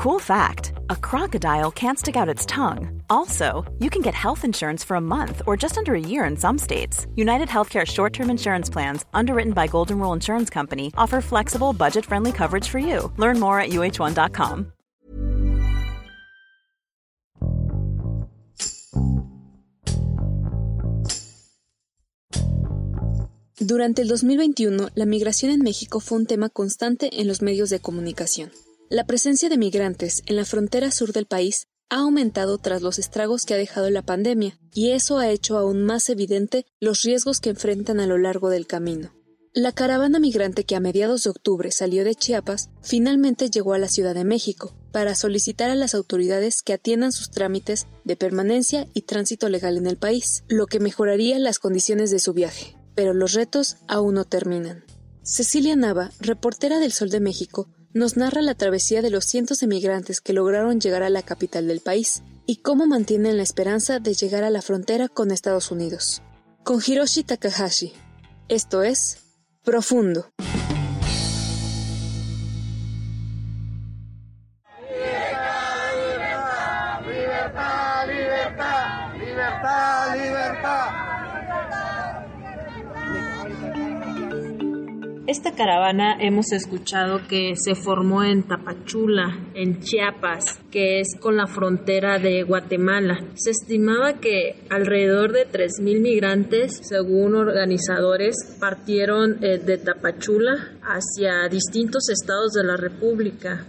Cool fact a crocodile can't stick out its tongue. Also, you can get health insurance for a month or just under a year in some states. United Healthcare short term insurance plans, underwritten by Golden Rule Insurance Company, offer flexible, budget friendly coverage for you. Learn more at uh1.com. Durante el 2021, la migración en México fue un tema constante en los medios de comunicación. La presencia de migrantes en la frontera sur del país ha aumentado tras los estragos que ha dejado la pandemia, y eso ha hecho aún más evidente los riesgos que enfrentan a lo largo del camino. La caravana migrante que a mediados de octubre salió de Chiapas finalmente llegó a la Ciudad de México para solicitar a las autoridades que atiendan sus trámites de permanencia y tránsito legal en el país, lo que mejoraría las condiciones de su viaje. Pero los retos aún no terminan. Cecilia Nava, reportera del Sol de México, nos narra la travesía de los cientos de migrantes que lograron llegar a la capital del país y cómo mantienen la esperanza de llegar a la frontera con Estados Unidos. Con Hiroshi Takahashi. Esto es Profundo. Esta caravana hemos escuchado que se formó en Tapachula, en Chiapas, que es con la frontera de Guatemala. Se estimaba que alrededor de 3.000 migrantes, según organizadores, partieron eh, de Tapachula hacia distintos estados de la República.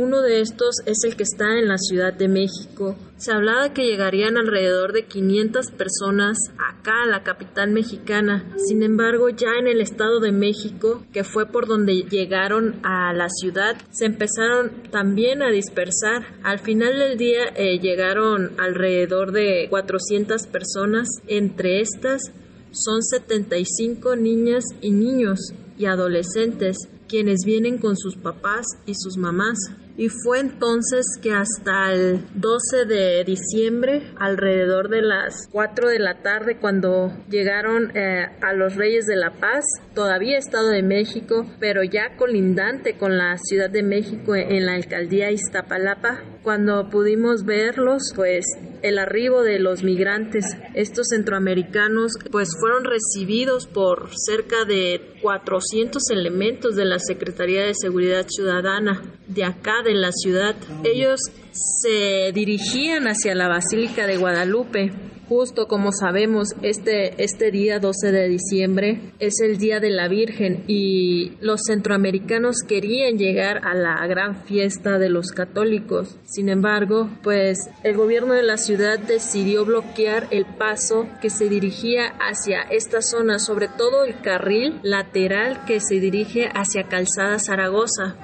Uno de estos es el que está en la Ciudad de México. Se hablaba que llegarían alrededor de 500 personas acá a la capital mexicana. Sin embargo, ya en el Estado de México, que fue por donde llegaron a la ciudad, se empezaron también a dispersar. Al final del día eh, llegaron alrededor de 400 personas. Entre estas son 75 niñas y niños y adolescentes quienes vienen con sus papás y sus mamás. Y fue entonces que hasta el 12 de diciembre, alrededor de las 4 de la tarde, cuando llegaron eh, a los Reyes de la Paz, todavía Estado de México, pero ya colindante con la Ciudad de México en la alcaldía Iztapalapa, cuando pudimos verlos, pues el arribo de los migrantes, estos centroamericanos, pues fueron recibidos por cerca de 400 elementos de la Secretaría de Seguridad Ciudadana de acá de la ciudad. Ellos se dirigían hacia la Basílica de Guadalupe. Justo como sabemos, este, este día 12 de diciembre es el Día de la Virgen y los centroamericanos querían llegar a la gran fiesta de los católicos. Sin embargo, pues el gobierno de la ciudad decidió bloquear el paso que se dirigía hacia esta zona, sobre todo el carril lateral que se dirige hacia Calzada Zaragoza.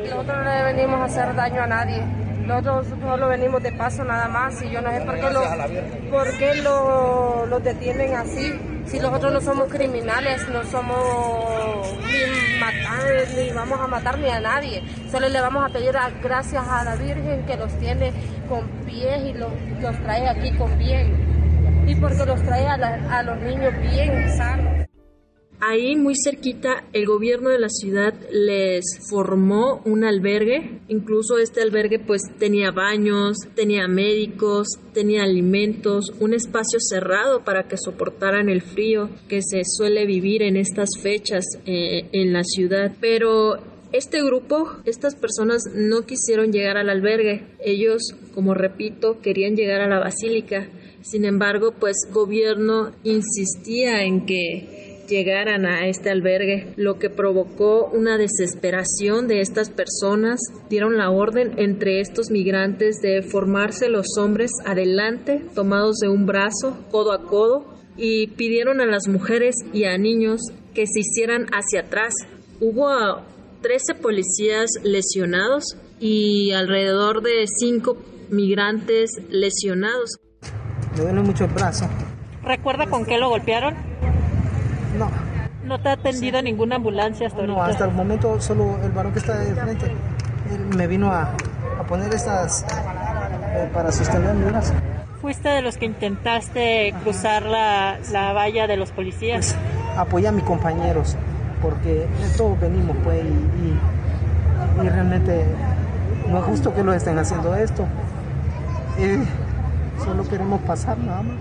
Nosotros no venimos a hacer daño a nadie. Nosotros solo venimos de paso nada más y yo no sé por qué, lo, por qué lo, lo detienen así. Si nosotros no somos criminales, no somos ni matar, ni vamos a matar ni a nadie. Solo le vamos a pedir gracias a la Virgen que los tiene con pies y los, los trae aquí con bien. Y porque los trae a, a los niños bien sanos. Ahí muy cerquita el gobierno de la ciudad les formó un albergue, incluso este albergue pues tenía baños, tenía médicos, tenía alimentos, un espacio cerrado para que soportaran el frío que se suele vivir en estas fechas eh, en la ciudad, pero este grupo, estas personas no quisieron llegar al albergue. Ellos, como repito, querían llegar a la basílica. Sin embargo, pues gobierno insistía en que llegaran a este albergue, lo que provocó una desesperación de estas personas. Dieron la orden entre estos migrantes de formarse los hombres adelante, tomados de un brazo, codo a codo, y pidieron a las mujeres y a niños que se hicieran hacia atrás. Hubo 13 policías lesionados y alrededor de 5 migrantes lesionados. Me duele mucho el brazo. ¿Recuerda con qué lo golpearon? No. ¿No te ha atendido ninguna ambulancia hasta ahorita? No, hasta el momento solo el varón que está de frente él me vino a, a poner estas eh, para sostener mi brazo. ¿Fuiste de los que intentaste cruzar la, la valla de los policías? Pues, apoyé a mis compañeros porque todos venimos pues y, y realmente no es justo que lo estén haciendo esto. solo queremos pasar nada más.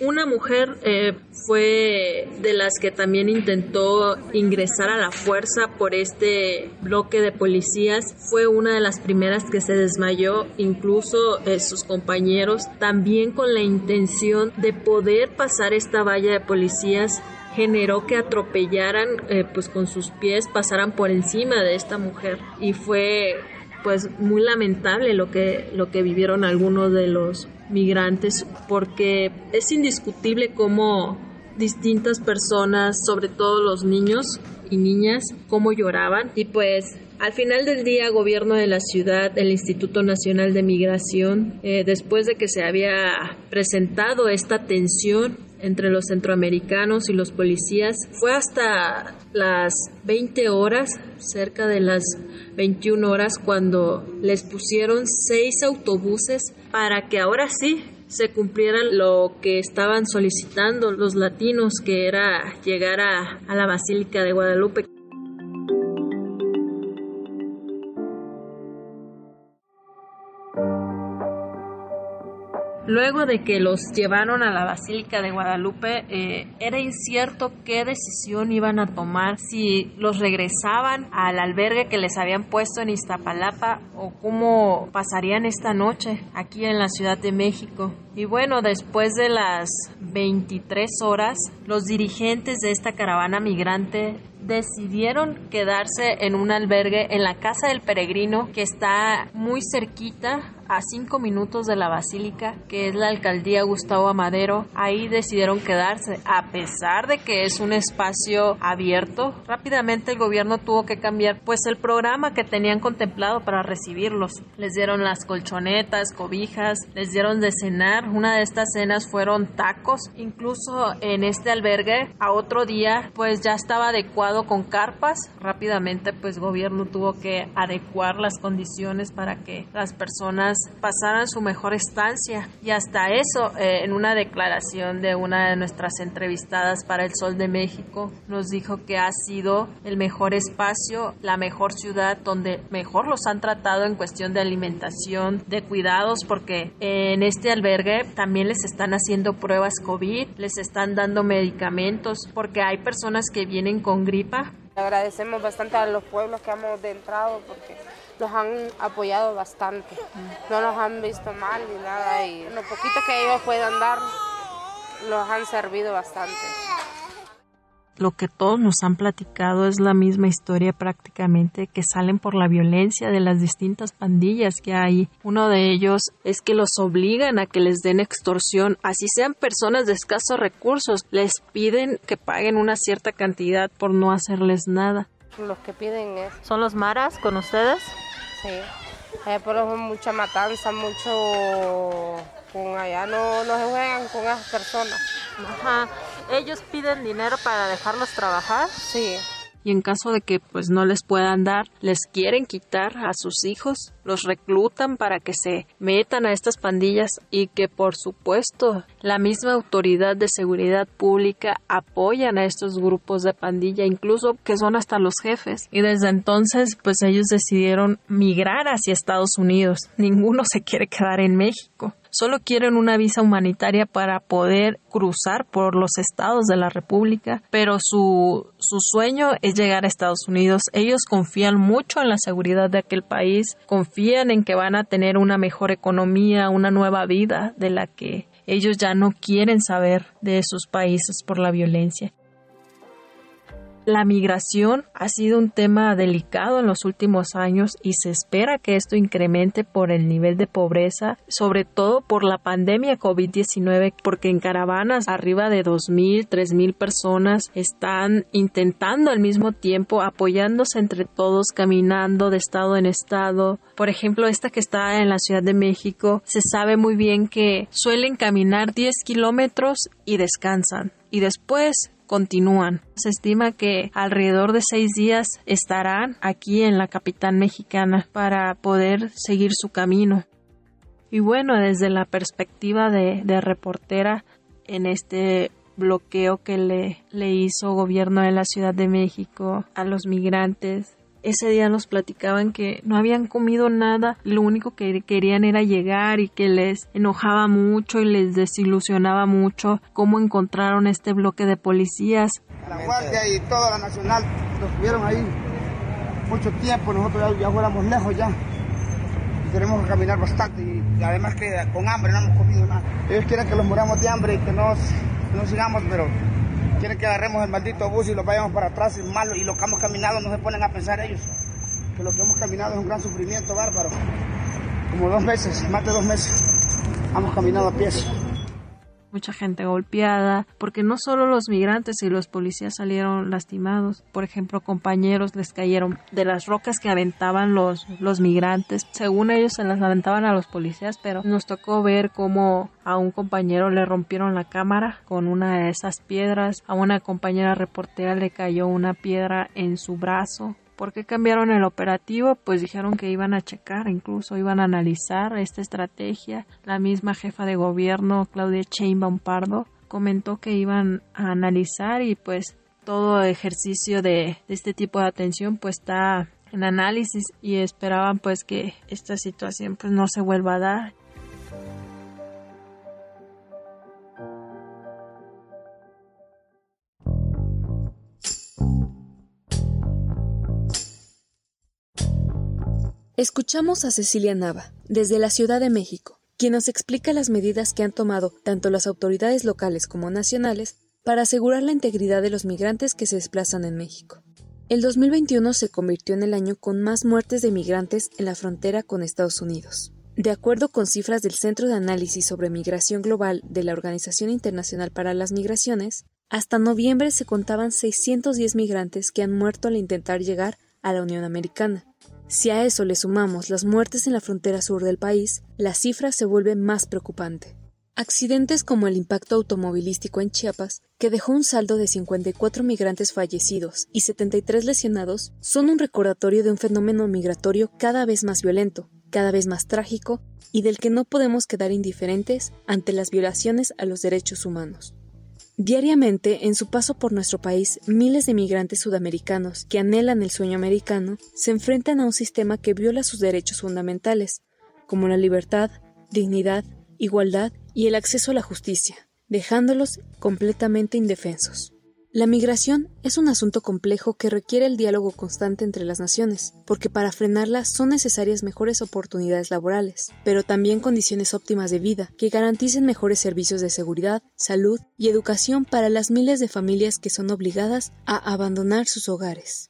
Una mujer eh, fue de las que también intentó ingresar a la fuerza por este bloque de policías. Fue una de las primeras que se desmayó, incluso eh, sus compañeros, también con la intención de poder pasar esta valla de policías generó que atropellaran eh, pues con sus pies pasaran por encima de esta mujer y fue pues muy lamentable lo que lo que vivieron algunos de los migrantes porque es indiscutible cómo distintas personas, sobre todo los niños y niñas, cómo lloraban. Y pues al final del día, gobierno de la ciudad, el Instituto Nacional de Migración, eh, después de que se había presentado esta tensión entre los centroamericanos y los policías, fue hasta las 20 horas, cerca de las 21 horas, cuando les pusieron seis autobuses para que ahora sí se cumpliera lo que estaban solicitando los latinos, que era llegar a, a la Basílica de Guadalupe. Luego de que los llevaron a la Basílica de Guadalupe, eh, era incierto qué decisión iban a tomar, si los regresaban al albergue que les habían puesto en Iztapalapa o cómo pasarían esta noche aquí en la Ciudad de México. Y bueno, después de las 23 horas, los dirigentes de esta caravana migrante decidieron quedarse en un albergue en la Casa del Peregrino que está muy cerquita a cinco minutos de la basílica, que es la alcaldía Gustavo Amadero. Ahí decidieron quedarse, a pesar de que es un espacio abierto. Rápidamente el gobierno tuvo que cambiar pues el programa que tenían contemplado para recibirlos. Les dieron las colchonetas, cobijas, les dieron de cenar. Una de estas cenas fueron tacos. Incluso en este albergue a otro día pues ya estaba adecuado con carpas. Rápidamente pues gobierno tuvo que adecuar las condiciones para que las personas pasaran su mejor estancia. Y hasta eso, eh, en una declaración de una de nuestras entrevistadas para El Sol de México, nos dijo que ha sido el mejor espacio, la mejor ciudad donde mejor los han tratado en cuestión de alimentación, de cuidados, porque en este albergue también les están haciendo pruebas COVID, les están dando medicamentos, porque hay personas que vienen con gripa. Agradecemos bastante a los pueblos que hemos entrado porque nos han apoyado bastante. No nos han visto mal ni nada y lo poquito que ellos puedan dar los han servido bastante. Lo que todos nos han platicado es la misma historia prácticamente que salen por la violencia de las distintas pandillas que hay. Uno de ellos es que los obligan a que les den extorsión, así sean personas de escasos recursos, les piden que paguen una cierta cantidad por no hacerles nada. Los que piden es... ¿Son los maras con ustedes? Sí, eh, pero mucha matanza, mucho con allá, no, no se juegan con esas personas. Ajá, ellos piden dinero para dejarlos trabajar. Sí y en caso de que pues no les puedan dar, les quieren quitar a sus hijos, los reclutan para que se metan a estas pandillas y que por supuesto la misma autoridad de seguridad pública apoyan a estos grupos de pandilla, incluso que son hasta los jefes. Y desde entonces pues ellos decidieron migrar hacia Estados Unidos. Ninguno se quiere quedar en México solo quieren una visa humanitaria para poder cruzar por los estados de la República, pero su, su sueño es llegar a Estados Unidos. Ellos confían mucho en la seguridad de aquel país, confían en que van a tener una mejor economía, una nueva vida de la que ellos ya no quieren saber de sus países por la violencia. La migración ha sido un tema delicado en los últimos años y se espera que esto incremente por el nivel de pobreza, sobre todo por la pandemia COVID-19, porque en caravanas arriba de 2.000, 3.000 personas están intentando al mismo tiempo apoyándose entre todos, caminando de estado en estado. Por ejemplo, esta que está en la Ciudad de México, se sabe muy bien que suelen caminar 10 kilómetros y descansan. Y después continúan. Se estima que alrededor de seis días estarán aquí en la capital mexicana para poder seguir su camino. Y bueno, desde la perspectiva de, reportera en este bloqueo que le, le hizo gobierno de la Ciudad de México a los migrantes, ese día nos platicaban que no habían comido nada, lo único que querían era llegar y que les enojaba mucho y les desilusionaba mucho cómo encontraron este bloque de policías. La Guardia y toda la Nacional los tuvieron ahí mucho tiempo, nosotros ya, fuéramos lejos ya. Y tenemos que caminar bastante y, además que con hambre no hemos comido nada. Ellos quieren que los muramos de hambre y que no, no sigamos, pero quieren que agarremos el maldito bus y lo vayamos para atrás y malo y lo que hemos caminado no se ponen a pensar ellos. Que lo que hemos caminado es un gran sufrimiento bárbaro. Como dos meses más de dos meses hemos caminado a pies mucha gente golpeada, porque no solo los migrantes y los policías salieron lastimados, por ejemplo, compañeros les cayeron de las rocas que aventaban los, los migrantes, según ellos se las aventaban a los policías, pero nos tocó ver cómo a un compañero le rompieron la cámara con una de esas piedras, a una compañera reportera le cayó una piedra en su brazo, ¿Por qué cambiaron el operativo? Pues dijeron que iban a checar, incluso iban a analizar esta estrategia. La misma jefa de gobierno, Claudia Sheinbaum Pardo, comentó que iban a analizar y pues todo ejercicio de, de este tipo de atención pues está en análisis y esperaban pues que esta situación pues no se vuelva a dar Escuchamos a Cecilia Nava, desde la Ciudad de México, quien nos explica las medidas que han tomado tanto las autoridades locales como nacionales para asegurar la integridad de los migrantes que se desplazan en México. El 2021 se convirtió en el año con más muertes de migrantes en la frontera con Estados Unidos. De acuerdo con cifras del Centro de Análisis sobre Migración Global de la Organización Internacional para las Migraciones, hasta noviembre se contaban 610 migrantes que han muerto al intentar llegar a la Unión Americana, si a eso le sumamos las muertes en la frontera sur del país, la cifra se vuelve más preocupante. Accidentes como el impacto automovilístico en Chiapas, que dejó un saldo de 54 migrantes fallecidos y 73 lesionados, son un recordatorio de un fenómeno migratorio cada vez más violento, cada vez más trágico y del que no podemos quedar indiferentes ante las violaciones a los derechos humanos. Diariamente, en su paso por nuestro país, miles de migrantes sudamericanos que anhelan el sueño americano se enfrentan a un sistema que viola sus derechos fundamentales, como la libertad, dignidad, igualdad y el acceso a la justicia, dejándolos completamente indefensos. La migración es un asunto complejo que requiere el diálogo constante entre las naciones, porque para frenarla son necesarias mejores oportunidades laborales, pero también condiciones óptimas de vida que garanticen mejores servicios de seguridad, salud y educación para las miles de familias que son obligadas a abandonar sus hogares.